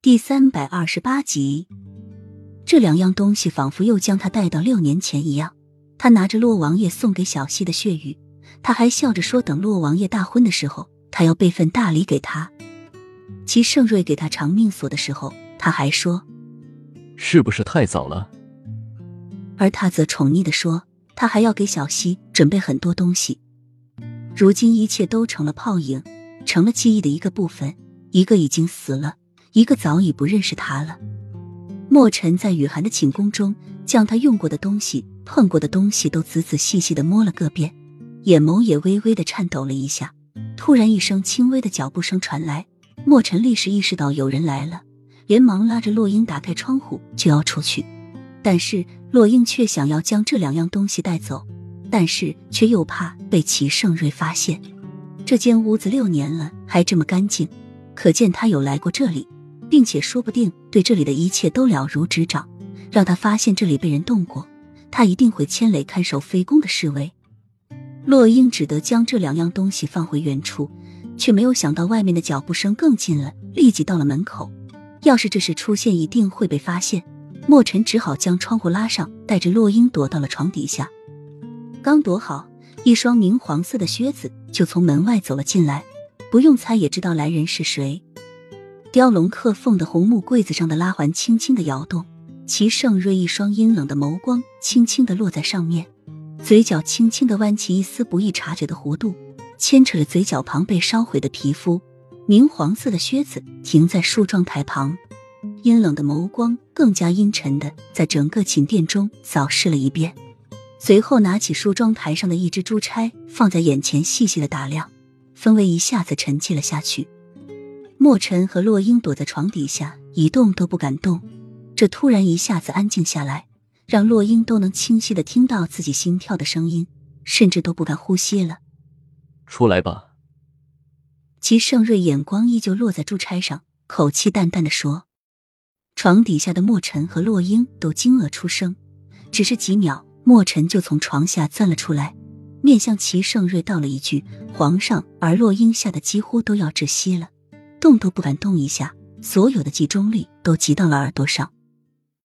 第三百二十八集，这两样东西仿佛又将他带到六年前一样。他拿着洛王爷送给小溪的血玉，他还笑着说：“等洛王爷大婚的时候，他要备份大礼给他。”齐盛瑞给他长命锁的时候，他还说：“是不是太早了？”而他则宠溺的说：“他还要给小溪准备很多东西。”如今一切都成了泡影，成了记忆的一个部分，一个已经死了。一个早已不认识他了。墨尘在雨涵的寝宫中，将他用过的东西、碰过的东西都仔仔细细的摸了个遍，眼眸也微微的颤抖了一下。突然，一声轻微的脚步声传来，墨尘立时意识到有人来了，连忙拉着洛英打开窗户就要出去，但是洛英却想要将这两样东西带走，但是却又怕被齐盛瑞发现。这间屋子六年了还这么干净，可见他有来过这里。并且说不定对这里的一切都了如指掌，让他发现这里被人动过，他一定会牵累看守妃宫的侍卫。洛英只得将这两样东西放回原处，却没有想到外面的脚步声更近了，立即到了门口。要是这时出现，一定会被发现。墨尘只好将窗户拉上，带着洛英躲到了床底下。刚躲好，一双明黄色的靴子就从门外走了进来，不用猜也知道来人是谁。雕龙刻凤的红木柜子上的拉环轻轻的摇动，齐盛瑞一双阴冷的眸光轻轻的落在上面，嘴角轻轻的弯起一丝不易察觉的弧度，牵扯着嘴角旁被烧毁的皮肤。明黄色的靴子停在梳妆台旁，阴冷的眸光更加阴沉的在整个寝殿中扫视了一遍，随后拿起梳妆台上的一支珠钗放在眼前细细的打量，氛围一下子沉寂了下去。墨尘和洛英躲在床底下，一动都不敢动。这突然一下子安静下来，让洛英都能清晰的听到自己心跳的声音，甚至都不敢呼吸了。出来吧。齐盛瑞眼光依旧落在珠钗上，口气淡淡的说。床底下的墨尘和洛英都惊愕出声，只是几秒，墨尘就从床下钻了出来，面向齐盛瑞道了一句“皇上”，而洛英吓得几乎都要窒息了。动都不敢动一下，所有的集中力都集到了耳朵上。